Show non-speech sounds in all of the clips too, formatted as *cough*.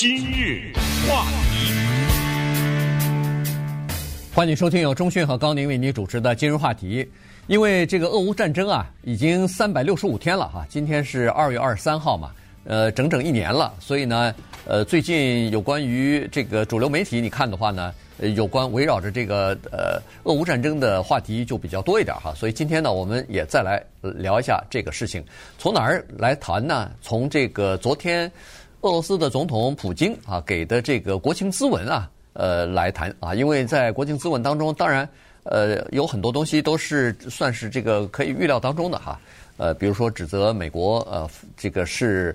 今日话题，欢迎收听由中讯和高宁为您主持的今日话题。因为这个俄乌战争啊，已经三百六十五天了哈，今天是二月二十三号嘛，呃，整整一年了。所以呢，呃，最近有关于这个主流媒体，你看的话呢，有关围绕着这个呃俄乌战争的话题就比较多一点哈。所以今天呢，我们也再来聊一下这个事情。从哪儿来谈呢？从这个昨天。俄罗斯的总统普京啊给的这个国情咨文啊，呃来谈啊，因为在国情咨文当中，当然呃有很多东西都是算是这个可以预料当中的哈，呃比如说指责美国呃这个是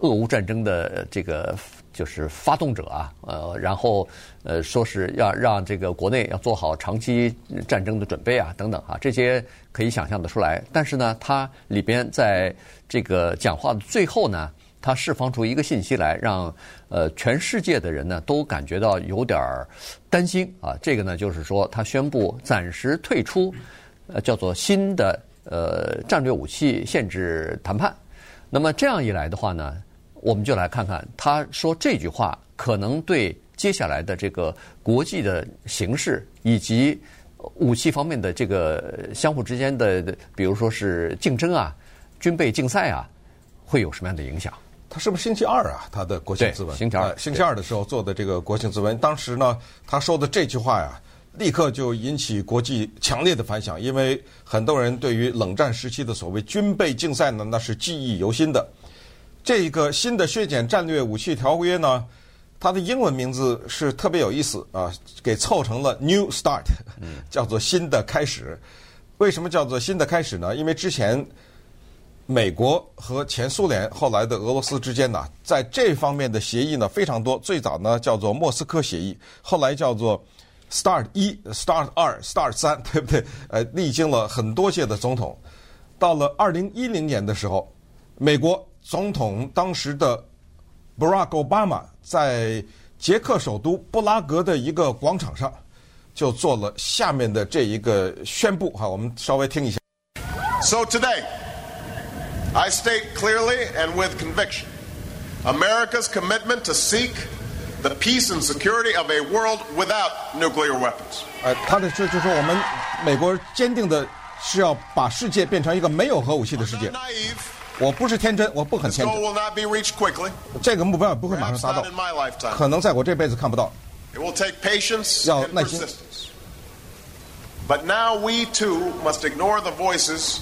俄乌战争的这个就是发动者啊，呃然后呃说是要让这个国内要做好长期战争的准备啊等等啊，这些可以想象得出来，但是呢，它里边在这个讲话的最后呢。他释放出一个信息来，让呃全世界的人呢都感觉到有点担心啊。这个呢就是说，他宣布暂时退出，呃叫做新的呃战略武器限制谈判。那么这样一来的话呢，我们就来看看他说这句话可能对接下来的这个国际的形势以及武器方面的这个相互之间的，比如说是竞争啊、军备竞赛啊，会有什么样的影响？他是不是星期二啊？他的国庆咨文，星期二，星期二的时候做的这个国庆咨文，当时呢，他说的这句话呀，立刻就引起国际强烈的反响，因为很多人对于冷战时期的所谓军备竞赛呢，那是记忆犹新的。这个新的削减战略武器条约呢，它的英文名字是特别有意思啊，给凑成了 New Start，叫做新的开始。为什么叫做新的开始呢？因为之前。美国和前苏联后来的俄罗斯之间呢，在这方面的协议呢非常多。最早呢叫做莫斯科协议，后来叫做 START 一、START 二、START 三，*laughs* 对不对？呃，历经了很多届的总统，到了二零一零年的时候，美国总统当时的 Barack Obama 在捷克首都布拉格的一个广场上，就做了下面的这一个宣布哈，我们稍微听一下。So today. I state clearly and with conviction America's commitment to seek the peace and security of a world without nuclear weapons. 呃，他的这就是我们美国坚定的是要把世界变成一个没有核武器的世界。我不是天真，我不很天真。这个目标也不会马上达到，可能在我这辈子看不到。要耐心。But now we too must ignore the voices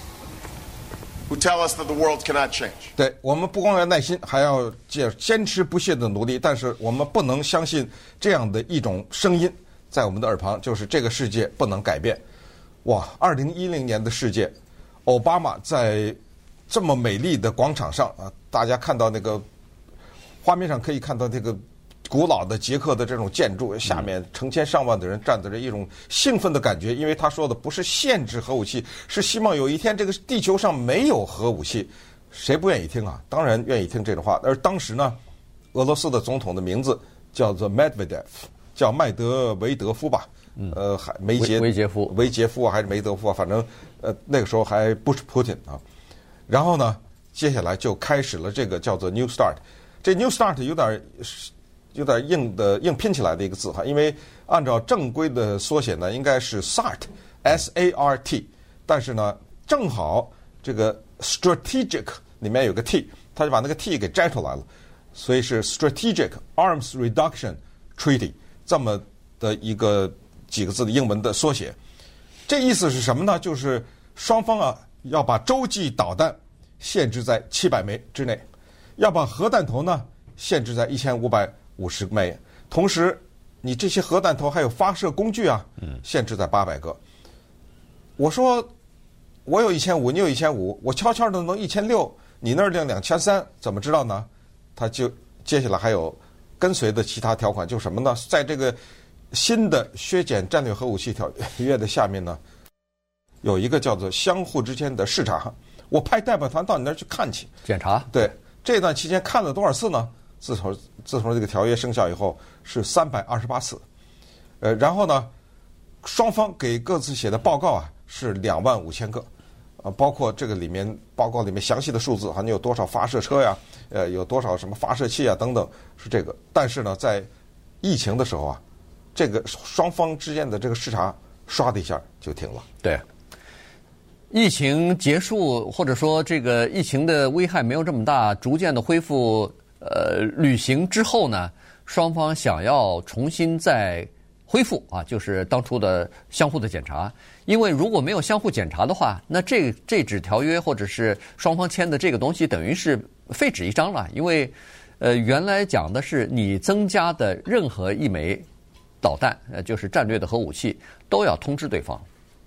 tell us that the world cannot change. 对，我们不光要耐心，还要坚坚持不懈的努力。但是我们不能相信这样的一种声音在我们的耳旁，就是这个世界不能改变。哇，二零一零年的世界，奥巴马在这么美丽的广场上啊，大家看到那个画面上可以看到这个。古老的捷克的这种建筑下面，成千上万的人站在这，一种兴奋的感觉，因为他说的不是限制核武器，是希望有一天这个地球上没有核武器。谁不愿意听啊？当然愿意听这种话。而当时呢，俄罗斯的总统的名字叫做 Medvedev，叫麦德维德夫吧？呃，还梅杰维杰夫，维杰夫还是梅德夫啊？反正呃那个时候还不是 Putin 啊。然后呢，接下来就开始了这个叫做 New Start。这 New Start 有点。有点硬的硬拼起来的一个字哈，因为按照正规的缩写呢，应该是 SART，S A R T，但是呢，正好这个 strategic 里面有个 T，他就把那个 T 给摘出来了，所以是 Strategic Arms Reduction Treaty 这么的一个几个字的英文的缩写。这意思是什么呢？就是双方啊要把洲际导弹限制在七百枚之内，要把核弹头呢限制在一千五百。五十枚，同时，你这些核弹头还有发射工具啊，限制在八百个。我说，我有一千五，你有一千五，我悄悄的能一千六，你那儿亮两千三，怎么知道呢？他就接下来还有跟随的其他条款，就什么呢？在这个新的削减战略核武器条约的下面呢，有一个叫做相互之间的视察，我派代表团到你那儿去看去检查。对，这段期间看了多少次呢？自从自从这个条约生效以后，是三百二十八次，呃，然后呢，双方给各自写的报告啊是两万五千个，啊，包括这个里面报告里面详细的数字，哈，你有多少发射车呀？呃，有多少什么发射器啊？等等，是这个。但是呢，在疫情的时候啊，这个双方之间的这个视察，唰的一下就停了。对，疫情结束，或者说这个疫情的危害没有这么大，逐渐的恢复呃旅行之后呢，双方想要重新再恢复啊，就是当初的相互的检查。因为如果没有相互检查的话，那这这纸条约或者是双方签的这个东西，等于是废纸一张了。因为，呃，原来讲的是你增加的任何一枚导弹，呃，就是战略的核武器，都要通知对方，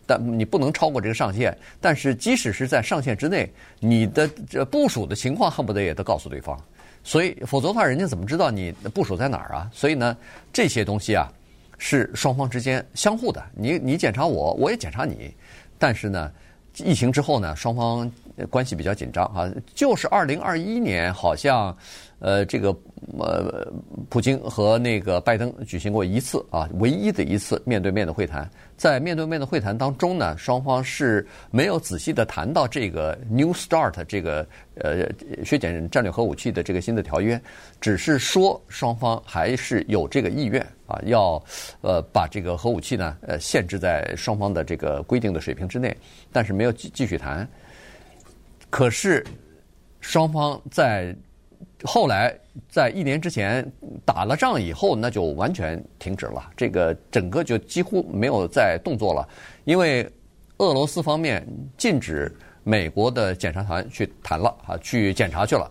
但你不能超过这个上限。但是即使是在上限之内，你的这部署的情况恨不得也得告诉对方。所以，否则的话，人家怎么知道你部署在哪儿啊？所以呢，这些东西啊。是双方之间相互的，你你检查我，我也检查你。但是呢，疫情之后呢，双方关系比较紧张啊。就是二零二一年，好像呃，这个呃，普京和那个拜登举行过一次啊，唯一的一次面对面的会谈。在面对面的会谈当中呢，双方是没有仔细的谈到这个 New START 这个呃削减战略核武器的这个新的条约，只是说双方还是有这个意愿啊，要呃把这个核武器呢呃限制在双方的这个规定的水平之内，但是没有继继续谈。可是双方在。后来，在一年之前打了仗以后，那就完全停止了。这个整个就几乎没有再动作了，因为俄罗斯方面禁止美国的检查团去谈了啊，去检查去了，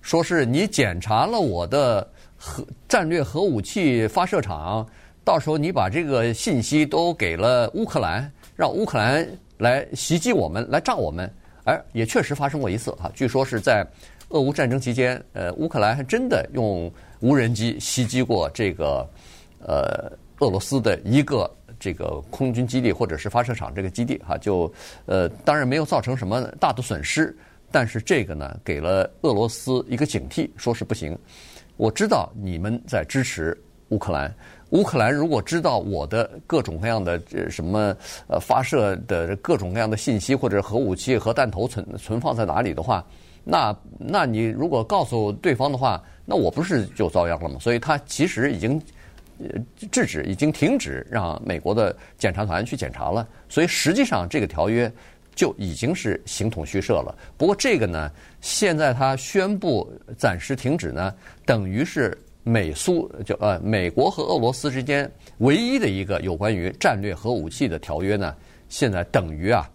说是你检查了我的核战略核武器发射场，到时候你把这个信息都给了乌克兰，让乌克兰来袭击我们，来炸我们。哎，也确实发生过一次啊，据说是在。俄乌战争期间，呃，乌克兰还真的用无人机袭击过这个呃俄罗斯的一个这个空军基地或者是发射场这个基地哈，就呃当然没有造成什么大的损失，但是这个呢给了俄罗斯一个警惕，说是不行。我知道你们在支持乌克兰，乌克兰如果知道我的各种各样的这什么呃发射的各种各样的信息或者核武器、核弹头存存放在哪里的话。那，那你如果告诉对方的话，那我不是就遭殃了吗？所以他其实已经制止，已经停止让美国的检查团去检查了。所以实际上这个条约就已经是形同虚设了。不过这个呢，现在他宣布暂时停止呢，等于是美苏就呃美国和俄罗斯之间唯一的一个有关于战略核武器的条约呢，现在等于啊，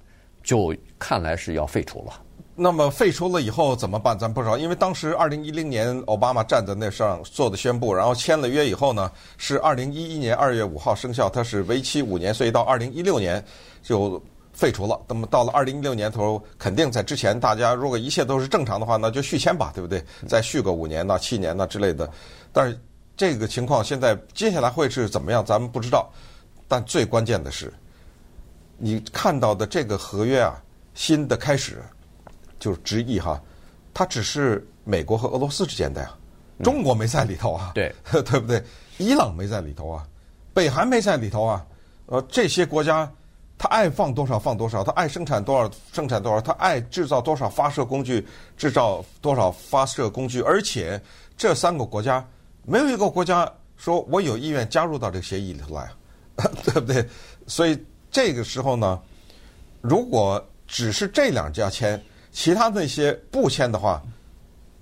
就看来是要废除了。那么废除了以后怎么办？咱不知道，因为当时二零一零年奥巴马站在那上做的宣布，然后签了约以后呢，是二零一一年二月五号生效，它是为期五年，所以到二零一六年就废除了。那么到了二零一六年头，肯定在之前大家如果一切都是正常的话，那就续签吧，对不对？再续个五年呐、七年呐之类的。但是这个情况现在接下来会是怎么样，咱们不知道。但最关键的是，你看到的这个合约啊，新的开始。就是直译哈，它只是美国和俄罗斯之间的呀，中国没在里头啊，对 *laughs* 对不对？伊朗没在里头啊，北韩没在里头啊，呃，这些国家他爱放多少放多少，他爱生产多少生产多少，他爱制造多少发射工具制造多少发射工具，而且这三个国家没有一个国家说我有意愿加入到这个协议里头来，*laughs* 对不对？所以这个时候呢，如果只是这两家签。其他那些不签的话，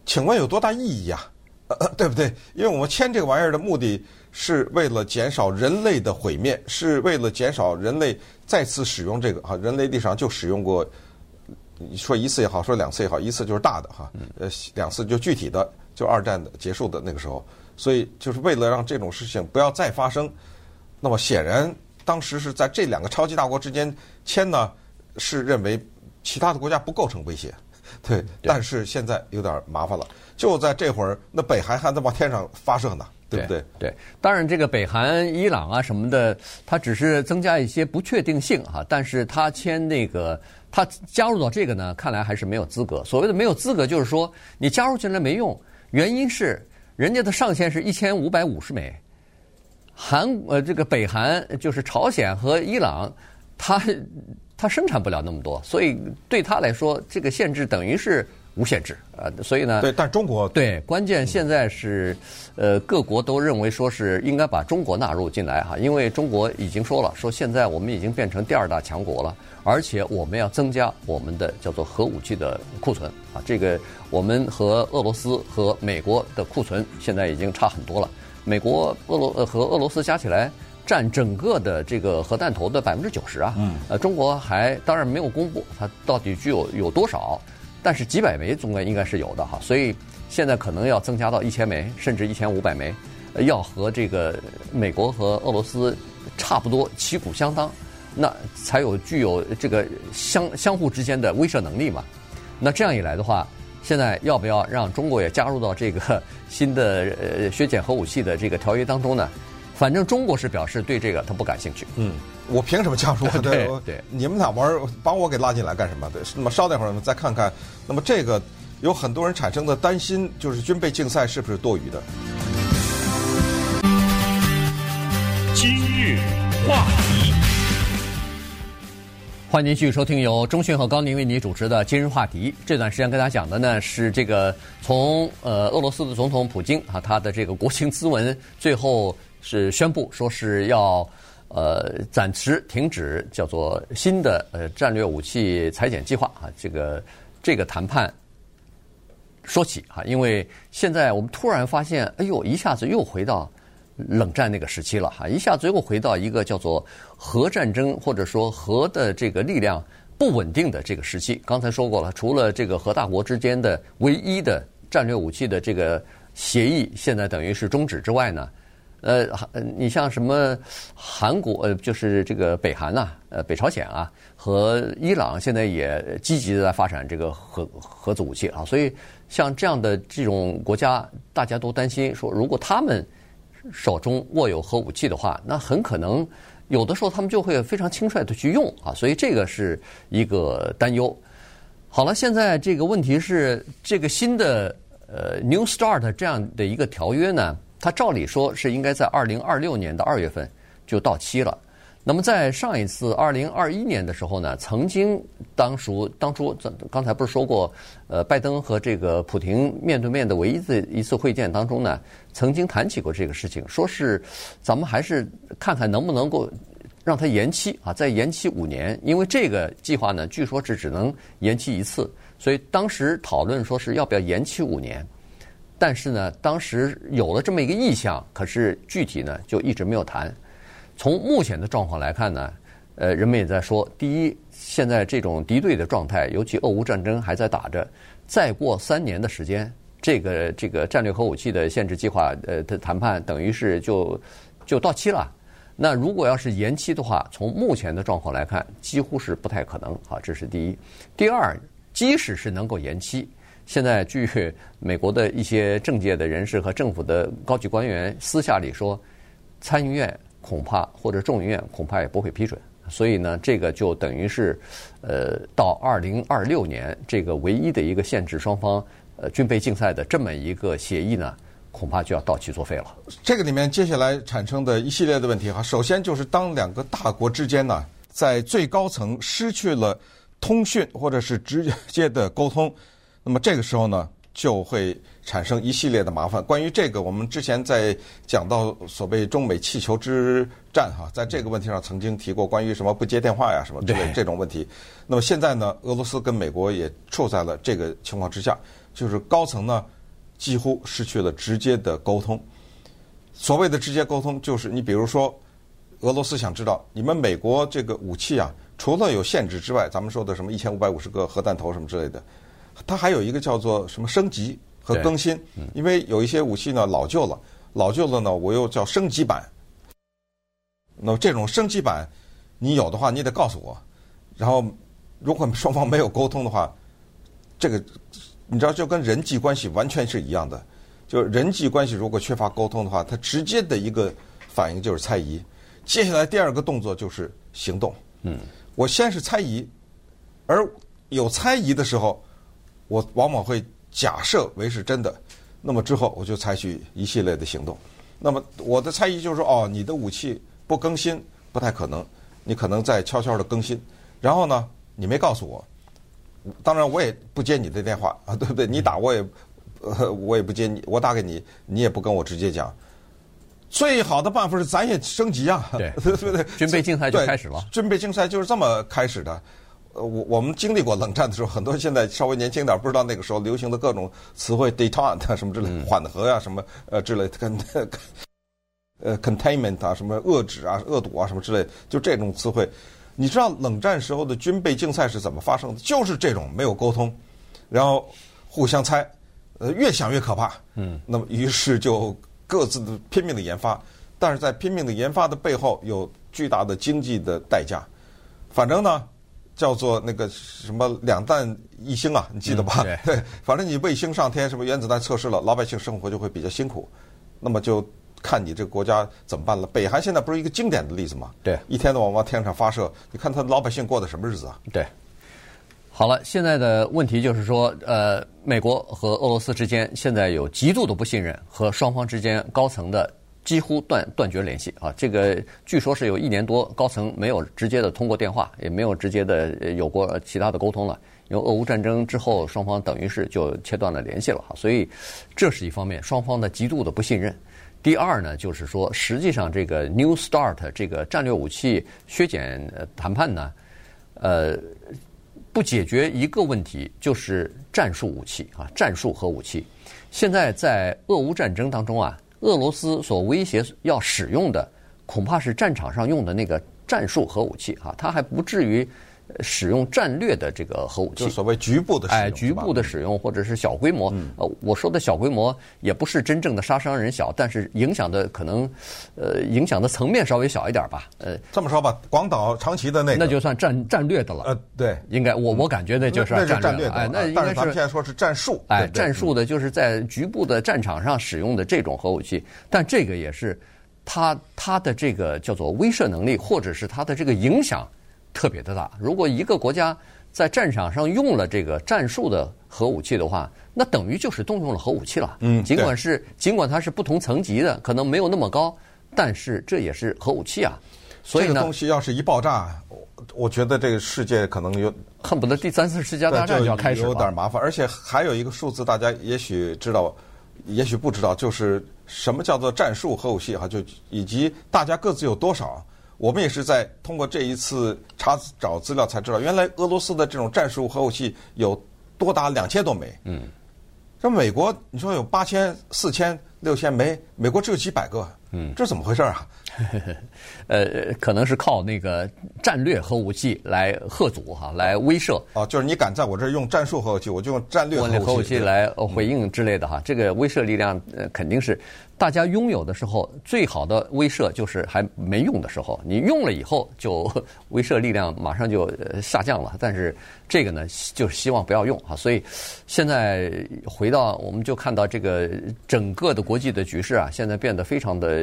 请问有多大意义啊？呃，*coughs* 对不对？因为我们签这个玩意儿的目的是为了减少人类的毁灭，是为了减少人类再次使用这个哈。人类历史上就使用过，说一次也好，说两次也好，一次就是大的哈，呃，两次就具体的，就二战的结束的那个时候。所以就是为了让这种事情不要再发生。那么显然，当时是在这两个超级大国之间签呢，是认为。其他的国家不构成威胁，*laughs* 对，但是现在有点麻烦了。就在这会儿，那北韩还在往天上发射呢，对不对？对，当然这个北韩、伊朗啊什么的，它只是增加一些不确定性哈。但是它签那个，它加入到这个呢，看来还是没有资格。所谓的没有资格，就是说你加入进来没用。原因是人家的上限是一千五百五十枚，韩呃这个北韩就是朝鲜和伊朗，他。它生产不了那么多，所以对它来说，这个限制等于是无限制啊。所以呢，对，但中国对关键现在是，呃，各国都认为说是应该把中国纳入进来哈，因为中国已经说了，说现在我们已经变成第二大强国了，而且我们要增加我们的叫做核武器的库存啊。这个我们和俄罗斯和美国的库存现在已经差很多了。美国、俄罗呃和俄罗斯加起来占整个的这个核弹头的百分之九十啊。嗯。呃，中国还当然没有公布它到底具有有多少，但是几百枚总归应该是有的哈。所以现在可能要增加到一千枚，甚至一千五百枚，要和这个美国和俄罗斯差不多旗鼓相当，那才有具有这个相相互之间的威慑能力嘛。那这样一来的话。现在要不要让中国也加入到这个新的呃削减核武器的这个条约当中呢？反正中国是表示对这个他不感兴趣。嗯，我凭什么加入？*laughs* 对对，你们俩玩，把我给拉进来干什么？对，那么稍等会儿，我们再看看。那么这个有很多人产生的担心，就是军备竞赛是不是多余的？今日话题。欢迎您继续收听由中讯和高宁为您主持的今日话题。这段时间跟大家讲的呢是这个从呃俄罗斯的总统普京啊，他的这个国情咨文最后是宣布说是要呃暂时停止叫做新的呃战略武器裁减计划啊。这个这个谈判说起啊，因为现在我们突然发现，哎呦，一下子又回到。冷战那个时期了哈，一下子又回到一个叫做核战争或者说核的这个力量不稳定的这个时期。刚才说过了，除了这个核大国之间的唯一的战略武器的这个协议现在等于是。终止之外呢，呃，你像什么韩国呃，就是这个北韩呐，呃，北朝鲜啊和伊朗现在也积极的在发展这个核核子武器啊，所以像这样的这种国家，大家都担心说，如果他们手中握有核武器的话，那很可能有的时候他们就会非常轻率的去用啊，所以这个是一个担忧。好了，现在这个问题是这个新的呃 New Start 这样的一个条约呢，它照理说是应该在二零二六年的二月份就到期了。那么在上一次二零二一年的时候呢，曾经当初当初刚才不是说过，呃，拜登和这个普廷面对面的唯一的一次会见当中呢，曾经谈起过这个事情，说是咱们还是看看能不能够让它延期啊，再延期五年，因为这个计划呢，据说是只能延期一次，所以当时讨论说是要不要延期五年，但是呢，当时有了这么一个意向，可是具体呢就一直没有谈。从目前的状况来看呢，呃，人们也在说，第一，现在这种敌对的状态，尤其俄乌战争还在打着，再过三年的时间，这个这个战略核武器的限制计划，呃的谈判等于是就就到期了。那如果要是延期的话，从目前的状况来看，几乎是不太可能。好，这是第一。第二，即使是能够延期，现在据美国的一些政界的人士和政府的高级官员私下里说，参议院。恐怕或者众议院恐怕也不会批准，所以呢，这个就等于是，呃，到二零二六年这个唯一的一个限制双方呃军备竞赛的这么一个协议呢，恐怕就要到期作废了。这个里面接下来产生的一系列的问题哈，首先就是当两个大国之间呢，在最高层失去了通讯或者是直接的沟通，那么这个时候呢，就会产生一系列的麻烦。关于这个，我们之前在讲到所谓中美气球之战哈，在这个问题上曾经提过关于什么不接电话呀什么之类这种问题。那么现在呢，俄罗斯跟美国也处在了这个情况之下，就是高层呢几乎失去了直接的沟通。所谓的直接沟通，就是你比如说，俄罗斯想知道你们美国这个武器啊，除了有限制之外，咱们说的什么一千五百五十个核弹头什么之类的。它还有一个叫做什么升级和更新，因为有一些武器呢老旧了，老旧了呢我又叫升级版。那么这种升级版，你有的话你得告诉我，然后如果双方没有沟通的话，这个你知道就跟人际关系完全是一样的，就人际关系如果缺乏沟通的话，它直接的一个反应就是猜疑，接下来第二个动作就是行动。嗯，我先是猜疑，而有猜疑的时候。我往往会假设为是真的，那么之后我就采取一系列的行动。那么我的猜疑就是说，哦，你的武器不更新不太可能，你可能在悄悄的更新。然后呢，你没告诉我，当然我也不接你的电话啊，对不对？你打我也，呃，我也不接你，我打给你，你也不跟我直接讲。最好的办法是咱也升级啊，对对不对？军备竞赛就开始了。军备竞赛就是这么开始的。呃，我我们经历过冷战的时候，很多现在稍微年轻点，不知道那个时候流行的各种词汇，detente *laughs* 什么之类，缓和呀、啊、什么呃之类的，跟 *laughs* 呃 containment 啊，什么遏制啊、遏堵啊什么之类，就这种词汇。你知道冷战时候的军备竞赛是怎么发生的？就是这种没有沟通，然后互相猜，呃，越想越可怕。嗯，那么于是就各自的拼命的研发，但是在拼命的研发的背后有巨大的经济的代价。反正呢。叫做那个什么两弹一星啊，你记得吧？嗯、对，*laughs* 对，反正你卫星上天，什么原子弹测试了，老百姓生活就会比较辛苦。那么就看你这个国家怎么办了。北韩现在不是一个经典的例子吗？对，一天到晚往天上发射，你看他老百姓过的什么日子啊？对。好了，现在的问题就是说，呃，美国和俄罗斯之间现在有极度的不信任，和双方之间高层的。几乎断断绝联系啊！这个据说是有一年多，高层没有直接的通过电话，也没有直接的有过其他的沟通了。因为俄乌战争之后，双方等于是就切断了联系了哈。所以这是一方面，双方的极度的不信任。第二呢，就是说，实际上这个 New START 这个战略武器削减谈判呢，呃，不解决一个问题，就是战术武器啊，战术核武器。现在在俄乌战争当中啊。俄罗斯所威胁要使用的，恐怕是战场上用的那个战术核武器啊，它还不至于使用战略的这个核武器。就所谓局部的使用，哎，局部的使用或者是小规模。嗯、呃，我说的小规模也不是真正的杀伤人小，但是影响的可能，呃，影响的层面稍微小一点吧。呃，这么说吧，广岛、长崎的那个，那就算战战略的了。呃，对，应该我我感觉那就是那是战略的。哎，那应该是。但是咱们现在说是战术。哎，战术的就是在局部的战场上使用的这种核武器，但这个也是它它的这个叫做威慑能力，或者是它的这个影响。特别的大。如果一个国家在战场上用了这个战术的核武器的话，那等于就是动用了核武器了。嗯，尽管是尽管它是不同层级的，可能没有那么高，但是这也是核武器啊。所以呢，这个东西要是一爆炸，我觉得这个世界可能有恨不得第三次世界大战就要开始了。有点麻烦。而且还有一个数字，大家也许知道，也许不知道，就是什么叫做战术核武器哈，就以及大家各自有多少。我们也是在通过这一次查找资料才知道，原来俄罗斯的这种战术核武器有多达两千多枚。嗯，这美国你说有八千、四千、六千枚，美国只有几百个。嗯，这怎么回事啊？*laughs* 呃，可能是靠那个战略核武器来吓阻哈，来威慑。哦，就是你敢在我这儿用战术核武器，我就用战略核武器，来回应之类的哈。嗯、这个威慑力量呃肯定是大家拥有的时候最好的威慑，就是还没用的时候。你用了以后，就威慑力量马上就下降了。但是这个呢，就是希望不要用哈。所以现在回到，我们就看到这个整个的国际的局势啊，现在变得非常的。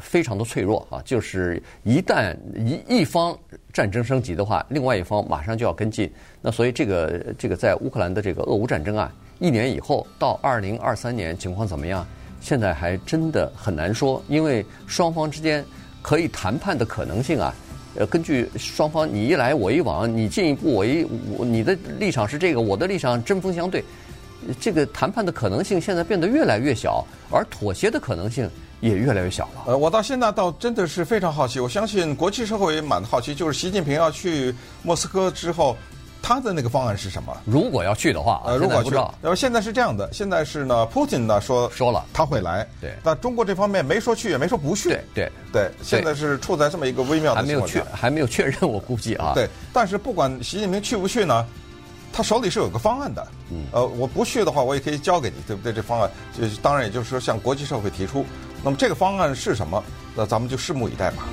非常的脆弱啊！就是一旦一一方战争升级的话，另外一方马上就要跟进。那所以这个这个在乌克兰的这个俄乌战争啊，一年以后到二零二三年情况怎么样？现在还真的很难说，因为双方之间可以谈判的可能性啊，呃，根据双方你一来我一往，你进一步我一我你的立场是这个，我的立场针锋相对，这个谈判的可能性现在变得越来越小，而妥协的可能性。也越来越小了。呃，我到现在倒真的是非常好奇，我相信国际社会也蛮好奇，就是习近平要去莫斯科之后，他的那个方案是什么？如果要去的话，呃，如果不知道。呃，现在是这样的，现在是呢，普京呢说说了他会来，对，但中国这方面没说去，也没说不去，对对对，现在是处在这么一个微妙的情况，还没有确 *laughs* 还没有确认，我估计啊，对，但是不管习近平去不去呢，他手里是有个方案的，嗯，呃，我不去的话，我也可以交给你，对不对？这方案就当然也就是说向国际社会提出。那么这个方案是什么？那咱们就拭目以待吧。